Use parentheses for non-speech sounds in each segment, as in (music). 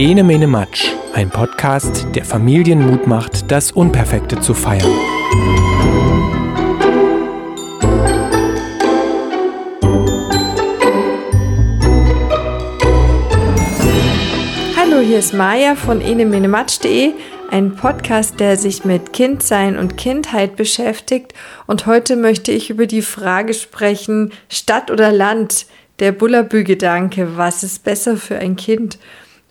Ene Mene Matsch, ein Podcast, der Familien Mut macht, das Unperfekte zu feiern. Hallo, hier ist Maja von enemenematsch.de, ein Podcast, der sich mit Kindsein und Kindheit beschäftigt. Und heute möchte ich über die Frage sprechen, Stadt oder Land? Der Bullabü-Gedanke, was ist besser für ein Kind?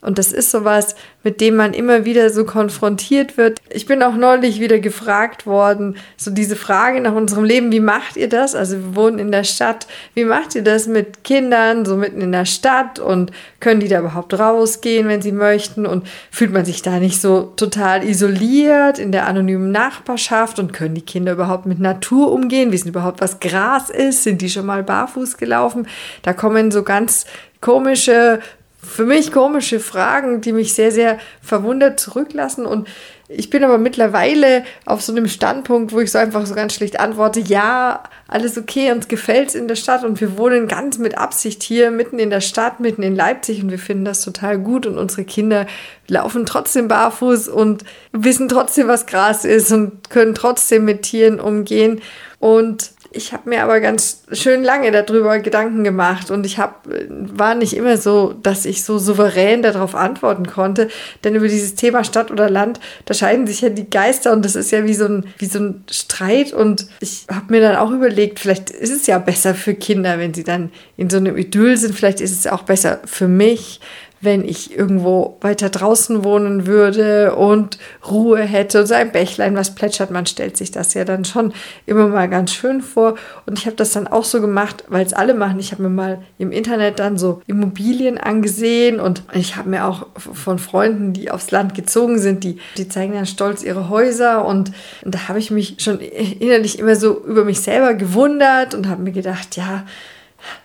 Und das ist sowas, mit dem man immer wieder so konfrontiert wird. Ich bin auch neulich wieder gefragt worden, so diese Frage nach unserem Leben, wie macht ihr das? Also wir wohnen in der Stadt, wie macht ihr das mit Kindern, so mitten in der Stadt und können die da überhaupt rausgehen, wenn sie möchten? Und fühlt man sich da nicht so total isoliert in der anonymen Nachbarschaft und können die Kinder überhaupt mit Natur umgehen? Wissen überhaupt, was Gras ist? Sind die schon mal barfuß gelaufen? Da kommen so ganz komische für mich komische Fragen, die mich sehr, sehr verwundert zurücklassen. Und ich bin aber mittlerweile auf so einem Standpunkt, wo ich so einfach so ganz schlicht antworte, ja, alles okay, uns gefällt es in der Stadt und wir wohnen ganz mit Absicht hier mitten in der Stadt, mitten in Leipzig und wir finden das total gut und unsere Kinder laufen trotzdem barfuß und wissen trotzdem, was Gras ist und können trotzdem mit Tieren umgehen. Und ich habe mir aber ganz schön lange darüber Gedanken gemacht und ich hab, war nicht immer so, dass ich so souverän darauf antworten konnte. Denn über dieses Thema Stadt oder Land, da scheiden sich ja die Geister und das ist ja wie so ein, wie so ein Streit. Und ich habe mir dann auch überlegt, vielleicht ist es ja besser für Kinder, wenn sie dann in so einem Idyll sind. Vielleicht ist es auch besser für mich, wenn ich irgendwo weiter draußen wohnen würde und Ruhe hätte und so ein Bächlein, was plätschert, man stellt sich das ja dann schon immer mal ganz schön vor. Und ich habe das dann auch so gemacht, weil es alle machen. Ich habe mir mal im Internet dann so Immobilien angesehen und ich habe mir auch von Freunden, die aufs Land gezogen sind, die, die zeigen dann stolz ihre Häuser und, und da habe ich mich schon innerlich immer so über mich selber gewundert und habe mir gedacht, ja,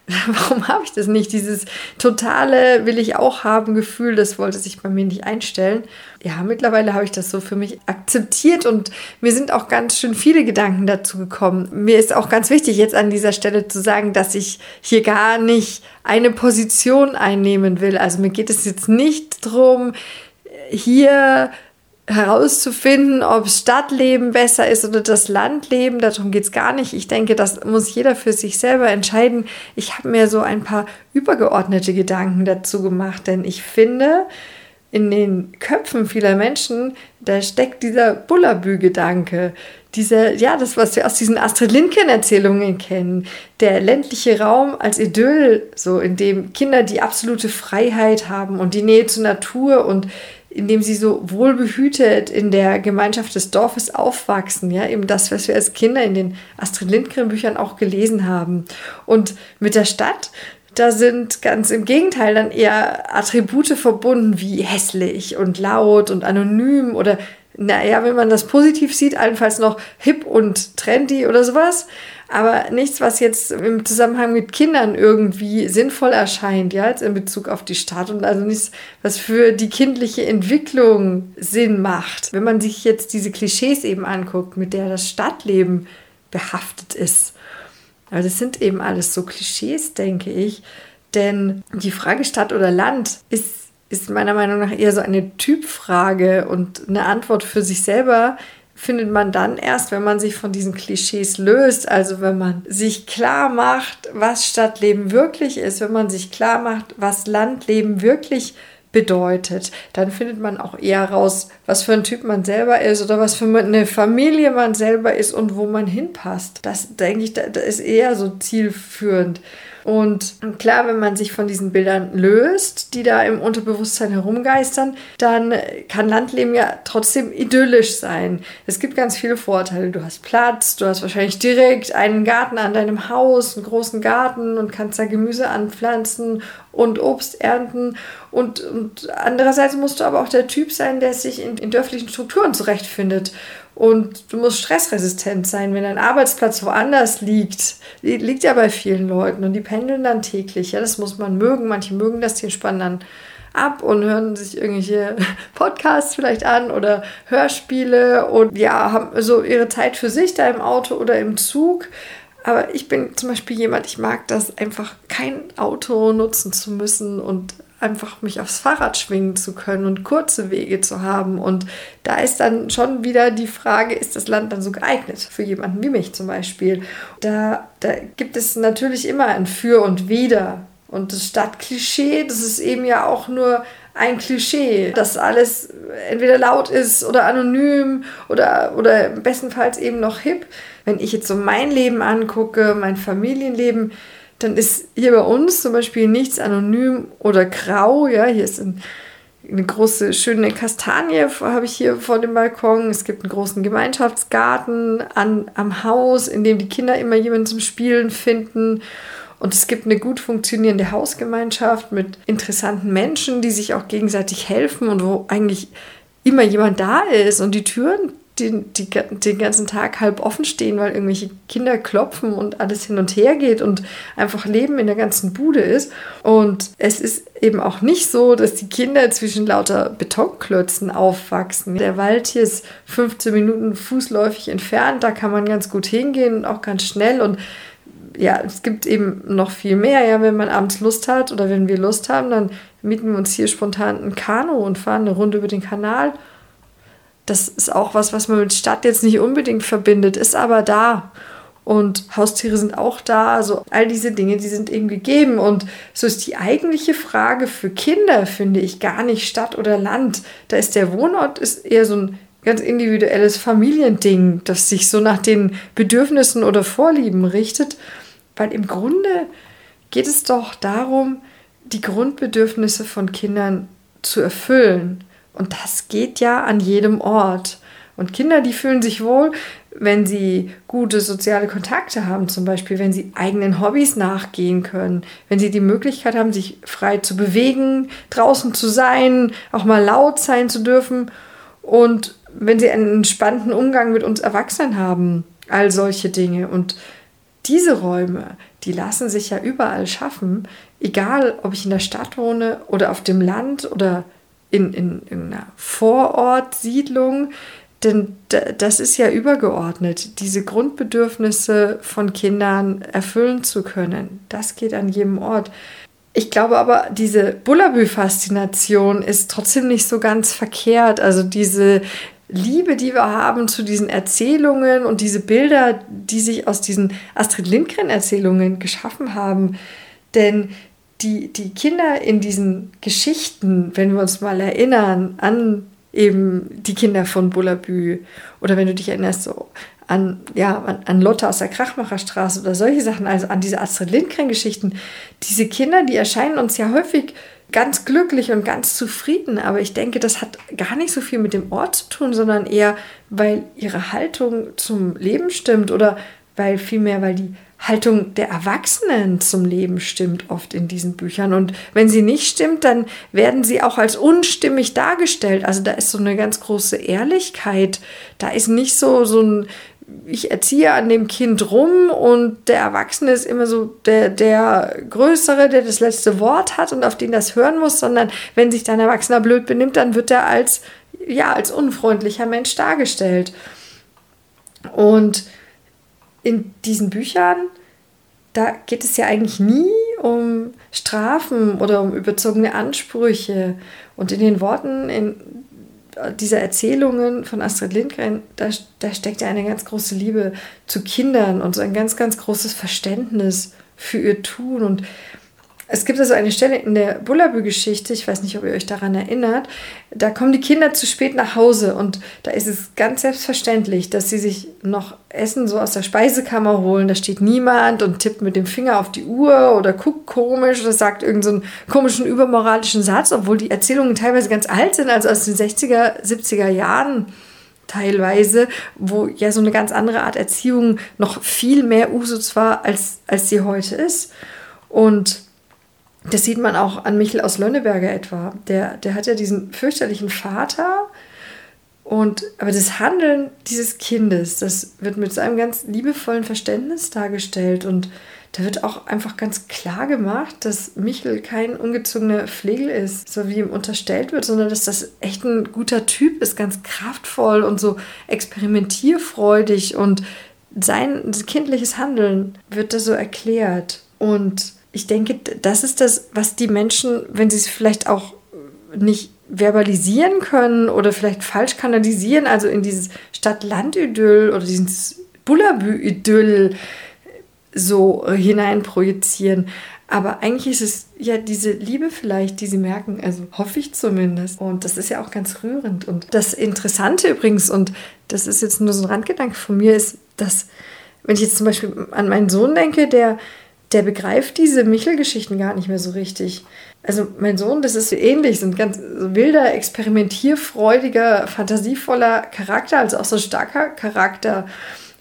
(laughs) warum habe ich das nicht? Dieses totale will ich auch haben Gefühl, das wollte sich bei mir nicht einstellen. Ja, mittlerweile habe ich das so für mich akzeptiert und mir sind auch ganz schön viele Gedanken dazu gekommen. Mir ist auch ganz wichtig, jetzt an dieser Stelle zu sagen, dass ich hier gar nicht eine Position einnehmen will. Also mir geht es jetzt nicht darum, hier herauszufinden, ob Stadtleben besser ist oder das Landleben. Darum geht es gar nicht. Ich denke, das muss jeder für sich selber entscheiden. Ich habe mir so ein paar übergeordnete Gedanken dazu gemacht, denn ich finde, in den Köpfen vieler Menschen, da steckt dieser Bullabü-Gedanke. Dieser, ja, das, was wir aus diesen Astrid Lindgren-Erzählungen kennen. Der ländliche Raum als Idyll, so in dem Kinder die absolute Freiheit haben und die Nähe zur Natur und indem sie so wohlbehütet in der Gemeinschaft des Dorfes aufwachsen. Ja, eben das, was wir als Kinder in den Astrid Lindgren Büchern auch gelesen haben. Und mit der Stadt, da sind ganz im Gegenteil dann eher Attribute verbunden wie hässlich und laut und anonym oder naja, wenn man das positiv sieht, allenfalls noch hip und trendy oder sowas aber nichts, was jetzt im Zusammenhang mit Kindern irgendwie sinnvoll erscheint, ja, jetzt in Bezug auf die Stadt und also nichts, was für die kindliche Entwicklung Sinn macht. Wenn man sich jetzt diese Klischees eben anguckt, mit der das Stadtleben behaftet ist. Aber das sind eben alles so Klischees, denke ich. Denn die Frage Stadt oder Land ist, ist meiner Meinung nach eher so eine Typfrage und eine Antwort für sich selber findet man dann erst, wenn man sich von diesen Klischees löst, also wenn man sich klar macht, was Stadtleben wirklich ist, wenn man sich klar macht, was Landleben wirklich bedeutet, dann findet man auch eher raus, was für ein Typ man selber ist oder was für eine Familie man selber ist und wo man hinpasst. Das denke ich, das ist eher so zielführend. Und klar, wenn man sich von diesen Bildern löst, die da im Unterbewusstsein herumgeistern, dann kann Landleben ja trotzdem idyllisch sein. Es gibt ganz viele Vorteile. Du hast Platz, du hast wahrscheinlich direkt einen Garten an deinem Haus, einen großen Garten und kannst da Gemüse anpflanzen und Obst ernten. Und, und andererseits musst du aber auch der Typ sein, der sich in, in dörflichen Strukturen zurechtfindet und du musst stressresistent sein, wenn dein Arbeitsplatz woanders liegt. Liegt ja bei vielen Leuten und die pendeln dann täglich. Ja, das muss man mögen. Manche mögen das, die spannen dann ab und hören sich irgendwelche (laughs) Podcasts vielleicht an oder Hörspiele und ja, haben so ihre Zeit für sich da im Auto oder im Zug. Aber ich bin zum Beispiel jemand, ich mag das einfach, kein Auto nutzen zu müssen und einfach mich aufs Fahrrad schwingen zu können und kurze Wege zu haben. Und da ist dann schon wieder die Frage, ist das Land dann so geeignet für jemanden wie mich zum Beispiel? Da, da gibt es natürlich immer ein Für und Wider. Und das Stadtklischee, das ist eben ja auch nur ein Klischee, dass alles entweder laut ist oder anonym oder, oder bestenfalls eben noch hip. Wenn ich jetzt so mein Leben angucke, mein Familienleben, dann ist hier bei uns zum Beispiel nichts anonym oder grau. Ja, hier ist ein, eine große, schöne Kastanie, habe ich hier vor dem Balkon. Es gibt einen großen Gemeinschaftsgarten an, am Haus, in dem die Kinder immer jemanden zum Spielen finden. Und es gibt eine gut funktionierende Hausgemeinschaft mit interessanten Menschen, die sich auch gegenseitig helfen und wo eigentlich immer jemand da ist und die Türen die, die, den ganzen Tag halb offen stehen, weil irgendwelche Kinder klopfen und alles hin und her geht und einfach Leben in der ganzen Bude ist. Und es ist eben auch nicht so, dass die Kinder zwischen lauter Betonklötzen aufwachsen. Der Wald hier ist 15 Minuten fußläufig entfernt, da kann man ganz gut hingehen und auch ganz schnell. Und ja, es gibt eben noch viel mehr. Ja, wenn man abends Lust hat oder wenn wir Lust haben, dann mieten wir uns hier spontan ein Kanu und fahren eine Runde über den Kanal das ist auch was, was man mit Stadt jetzt nicht unbedingt verbindet, ist aber da. Und Haustiere sind auch da. Also all diese Dinge, die sind eben gegeben. Und so ist die eigentliche Frage für Kinder, finde ich, gar nicht Stadt oder Land. Da ist der Wohnort ist eher so ein ganz individuelles Familiending, das sich so nach den Bedürfnissen oder Vorlieben richtet. Weil im Grunde geht es doch darum, die Grundbedürfnisse von Kindern zu erfüllen. Und das geht ja an jedem Ort. Und Kinder, die fühlen sich wohl, wenn sie gute soziale Kontakte haben, zum Beispiel, wenn sie eigenen Hobbys nachgehen können, wenn sie die Möglichkeit haben, sich frei zu bewegen, draußen zu sein, auch mal laut sein zu dürfen und wenn sie einen entspannten Umgang mit uns Erwachsenen haben, all solche Dinge. Und diese Räume, die lassen sich ja überall schaffen, egal ob ich in der Stadt wohne oder auf dem Land oder in, in, in einer Vorortsiedlung, denn das ist ja übergeordnet, diese Grundbedürfnisse von Kindern erfüllen zu können. Das geht an jedem Ort. Ich glaube aber, diese Bullabü-Faszination ist trotzdem nicht so ganz verkehrt. Also diese Liebe, die wir haben zu diesen Erzählungen und diese Bilder, die sich aus diesen Astrid Lindgren-Erzählungen geschaffen haben. Denn die, die Kinder in diesen Geschichten, wenn wir uns mal erinnern an eben die Kinder von Bullabü oder wenn du dich erinnerst so an, ja, an, an Lotte aus der Krachmacherstraße oder solche Sachen, also an diese Astrid Lindgren-Geschichten, diese Kinder, die erscheinen uns ja häufig ganz glücklich und ganz zufrieden, aber ich denke, das hat gar nicht so viel mit dem Ort zu tun, sondern eher, weil ihre Haltung zum Leben stimmt oder weil vielmehr, weil die Haltung der Erwachsenen zum Leben stimmt oft in diesen Büchern. Und wenn sie nicht stimmt, dann werden sie auch als unstimmig dargestellt. Also da ist so eine ganz große Ehrlichkeit. Da ist nicht so, so ein, ich erziehe an dem Kind rum und der Erwachsene ist immer so der, der Größere, der das letzte Wort hat und auf den das hören muss, sondern wenn sich dein Erwachsener blöd benimmt, dann wird er als, ja, als unfreundlicher Mensch dargestellt. Und in diesen Büchern, da geht es ja eigentlich nie um Strafen oder um überzogene Ansprüche. Und in den Worten in dieser Erzählungen von Astrid Lindgren, da, da steckt ja eine ganz große Liebe zu Kindern und so ein ganz, ganz großes Verständnis für ihr Tun. Und es gibt also eine Stelle in der Bullabü-Geschichte, ich weiß nicht, ob ihr euch daran erinnert, da kommen die Kinder zu spät nach Hause und da ist es ganz selbstverständlich, dass sie sich noch Essen so aus der Speisekammer holen. Da steht niemand und tippt mit dem Finger auf die Uhr oder guckt komisch oder sagt irgendeinen so komischen übermoralischen Satz, obwohl die Erzählungen teilweise ganz alt sind, also aus den 60er, 70er Jahren teilweise, wo ja so eine ganz andere Art Erziehung noch viel mehr Usus war, als, als sie heute ist. Und das sieht man auch an Michel aus Lönneberger etwa. Der, der hat ja diesen fürchterlichen Vater. Und, aber das Handeln dieses Kindes, das wird mit einem ganz liebevollen Verständnis dargestellt. Und da wird auch einfach ganz klar gemacht, dass Michel kein ungezogener Pflegel ist, so wie ihm unterstellt wird, sondern dass das echt ein guter Typ ist, ganz kraftvoll und so experimentierfreudig. Und sein kindliches Handeln wird da so erklärt. Und ich denke, das ist das, was die Menschen, wenn sie es vielleicht auch nicht verbalisieren können oder vielleicht falsch kanalisieren, also in dieses Stadt-Land-Idyll oder dieses Bullabü-Idyll so hineinprojizieren. Aber eigentlich ist es ja diese Liebe vielleicht, die sie merken, also hoffe ich zumindest. Und das ist ja auch ganz rührend. Und das Interessante übrigens, und das ist jetzt nur so ein Randgedanke von mir, ist, dass, wenn ich jetzt zum Beispiel an meinen Sohn denke, der, der begreift diese Michel-Geschichten gar nicht mehr so richtig. Also mein Sohn, das ist so ähnlich, so ein ganz wilder, experimentierfreudiger, fantasievoller Charakter, also auch so ein starker Charakter.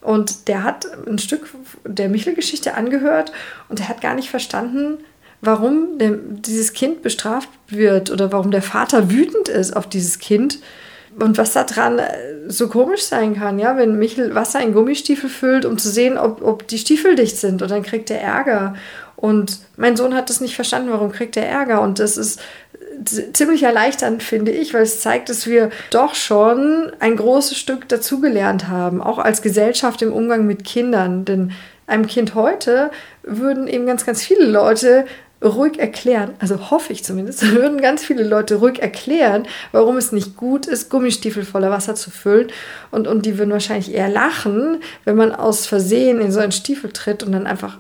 Und der hat ein Stück der Michel-Geschichte angehört und er hat gar nicht verstanden, warum dieses Kind bestraft wird oder warum der Vater wütend ist auf dieses Kind und was daran äh, so komisch sein kann, ja, wenn Michel Wasser in Gummistiefel füllt, um zu sehen, ob, ob die Stiefel dicht sind und dann kriegt er Ärger. Und mein Sohn hat das nicht verstanden, warum kriegt er Ärger. Und das ist ziemlich erleichternd, finde ich, weil es zeigt, dass wir doch schon ein großes Stück dazugelernt haben, auch als Gesellschaft im Umgang mit Kindern. Denn einem Kind heute würden eben ganz, ganz viele Leute ruhig erklären, also hoffe ich zumindest, (laughs) würden ganz viele Leute ruhig erklären, warum es nicht gut ist, Gummistiefel voller Wasser zu füllen. Und, und die würden wahrscheinlich eher lachen, wenn man aus Versehen in so einen Stiefel tritt und dann einfach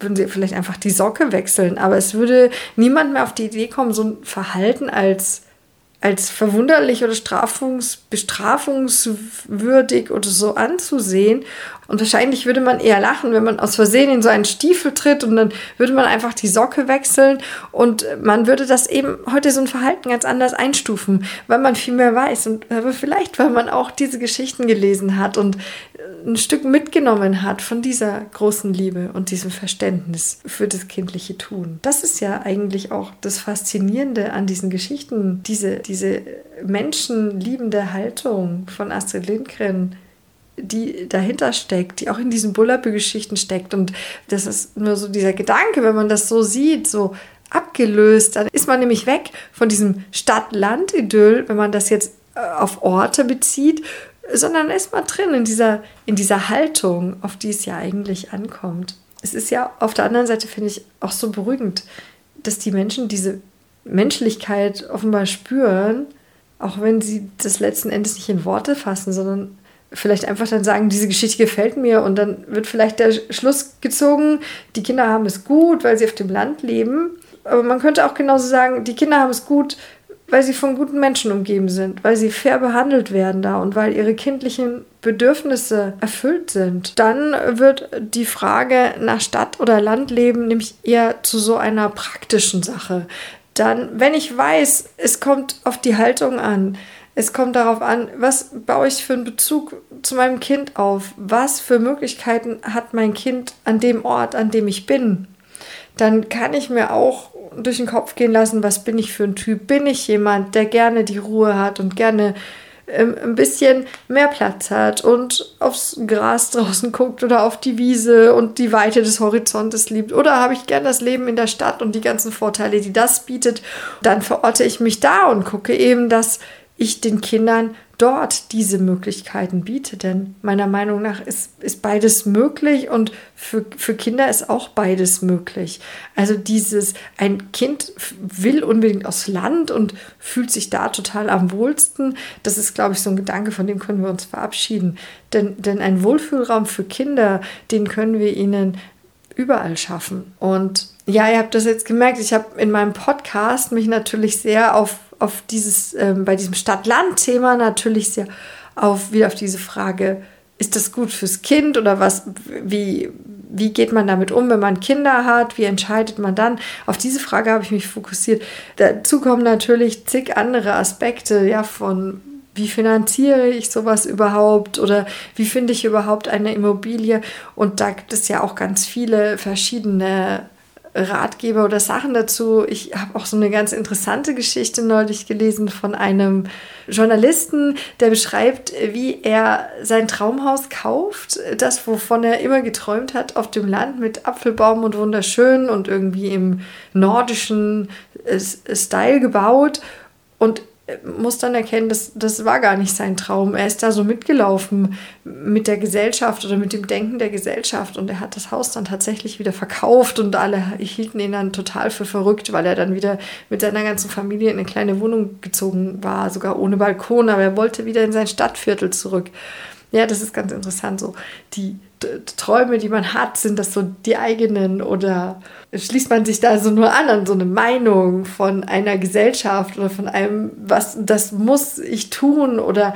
würden sie vielleicht einfach die Socke wechseln. Aber es würde niemand mehr auf die Idee kommen, so ein Verhalten als, als verwunderlich oder strafungs, bestrafungswürdig oder so anzusehen. Und wahrscheinlich würde man eher lachen, wenn man aus Versehen in so einen Stiefel tritt und dann würde man einfach die Socke wechseln und man würde das eben heute so ein Verhalten ganz anders einstufen, weil man viel mehr weiß und aber vielleicht, weil man auch diese Geschichten gelesen hat und ein Stück mitgenommen hat von dieser großen Liebe und diesem Verständnis für das kindliche Tun. Das ist ja eigentlich auch das Faszinierende an diesen Geschichten, diese, diese menschenliebende Haltung von Astrid Lindgren, die dahinter steckt, die auch in diesen Bullabü-Geschichten steckt. Und das ist nur so dieser Gedanke, wenn man das so sieht, so abgelöst, dann ist man nämlich weg von diesem Stadt-Land-Idyll, wenn man das jetzt äh, auf Orte bezieht, sondern ist man drin in dieser, in dieser Haltung, auf die es ja eigentlich ankommt. Es ist ja auf der anderen Seite, finde ich, auch so beruhigend, dass die Menschen diese Menschlichkeit offenbar spüren, auch wenn sie das letzten Endes nicht in Worte fassen, sondern vielleicht einfach dann sagen, diese Geschichte gefällt mir und dann wird vielleicht der Schluss gezogen, die Kinder haben es gut, weil sie auf dem Land leben. Aber man könnte auch genauso sagen, die Kinder haben es gut, weil sie von guten Menschen umgeben sind, weil sie fair behandelt werden da und weil ihre kindlichen Bedürfnisse erfüllt sind. Dann wird die Frage nach Stadt- oder Landleben nämlich eher zu so einer praktischen Sache. Dann, wenn ich weiß, es kommt auf die Haltung an, es kommt darauf an, was baue ich für einen Bezug zu meinem Kind auf? Was für Möglichkeiten hat mein Kind an dem Ort, an dem ich bin? Dann kann ich mir auch durch den Kopf gehen lassen, was bin ich für ein Typ? Bin ich jemand, der gerne die Ruhe hat und gerne ein bisschen mehr Platz hat und aufs Gras draußen guckt oder auf die Wiese und die Weite des Horizontes liebt? Oder habe ich gern das Leben in der Stadt und die ganzen Vorteile, die das bietet? Dann verorte ich mich da und gucke eben, dass ich den Kindern dort diese Möglichkeiten biete. Denn meiner Meinung nach ist, ist beides möglich und für, für Kinder ist auch beides möglich. Also dieses, ein Kind will unbedingt aufs Land und fühlt sich da total am wohlsten. Das ist, glaube ich, so ein Gedanke, von dem können wir uns verabschieden. Denn, denn ein Wohlfühlraum für Kinder, den können wir ihnen überall schaffen. Und ja, ihr habt das jetzt gemerkt, ich habe in meinem Podcast mich natürlich sehr auf auf dieses, ähm, bei diesem Stadt-Land-Thema natürlich sehr auf, wieder auf diese Frage, ist das gut fürs Kind oder was, wie, wie geht man damit um, wenn man Kinder hat, wie entscheidet man dann? Auf diese Frage habe ich mich fokussiert. Dazu kommen natürlich zig andere Aspekte, ja, von wie finanziere ich sowas überhaupt oder wie finde ich überhaupt eine Immobilie? Und da gibt es ja auch ganz viele verschiedene Ratgeber oder Sachen dazu. Ich habe auch so eine ganz interessante Geschichte neulich gelesen von einem Journalisten, der beschreibt, wie er sein Traumhaus kauft, das, wovon er immer geträumt hat, auf dem Land mit Apfelbaum und wunderschön und irgendwie im nordischen äh, Style gebaut. Und muss dann erkennen, dass das war gar nicht sein Traum. Er ist da so mitgelaufen mit der Gesellschaft oder mit dem Denken der Gesellschaft und er hat das Haus dann tatsächlich wieder verkauft und alle hielten ihn dann total für verrückt, weil er dann wieder mit seiner ganzen Familie in eine kleine Wohnung gezogen war, sogar ohne Balkon, aber er wollte wieder in sein Stadtviertel zurück. Ja, das ist ganz interessant. So die Träume, die man hat, sind das so die eigenen oder schließt man sich da so nur an an so eine Meinung von einer Gesellschaft oder von einem, was das muss ich tun oder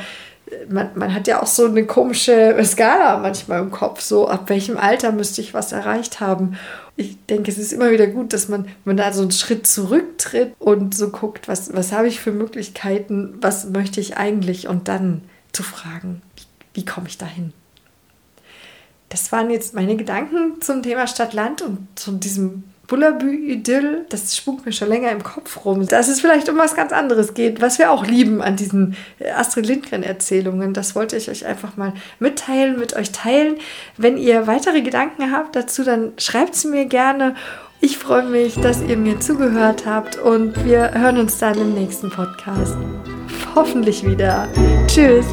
man, man hat ja auch so eine komische Skala manchmal im Kopf, so ab welchem Alter müsste ich was erreicht haben. Ich denke, es ist immer wieder gut, dass man, man da so einen Schritt zurücktritt und so guckt, was, was habe ich für Möglichkeiten, was möchte ich eigentlich und dann zu fragen, wie, komme ich dahin? Das waren jetzt meine Gedanken zum Thema Stadt-Land und zu diesem Bullabü-Idyll. Das spukt mir schon länger im Kopf rum. Dass es vielleicht um was ganz anderes geht, was wir auch lieben an diesen äh, Astrid Lindgren-Erzählungen. Das wollte ich euch einfach mal mitteilen, mit euch teilen. Wenn ihr weitere Gedanken habt dazu, dann schreibt sie mir gerne. Ich freue mich, dass ihr mir zugehört habt und wir hören uns dann im nächsten Podcast. Hoffentlich wieder. Tschüss.